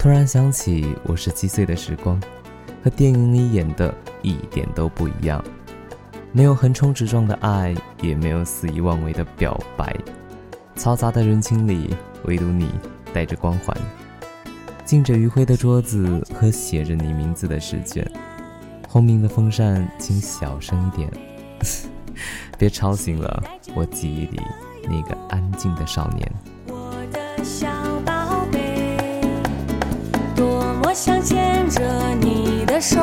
突然想起我十七岁的时光，和电影里演的一点都不一样，没有横冲直撞的爱，也没有肆意妄为的表白，嘈杂的人群里，唯独你带着光环。浸着余晖的桌子和写着你名字的试卷，轰鸣的风扇，请小声一点，别吵醒了我记忆里那个安静的少年。我想牵着你的手，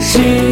是。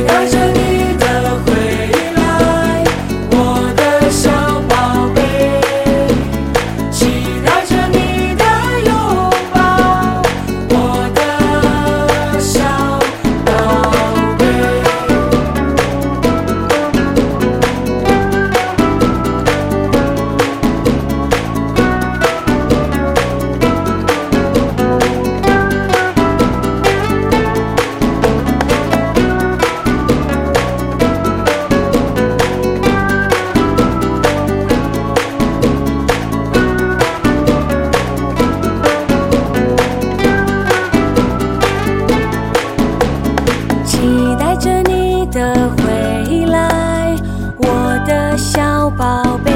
宝贝。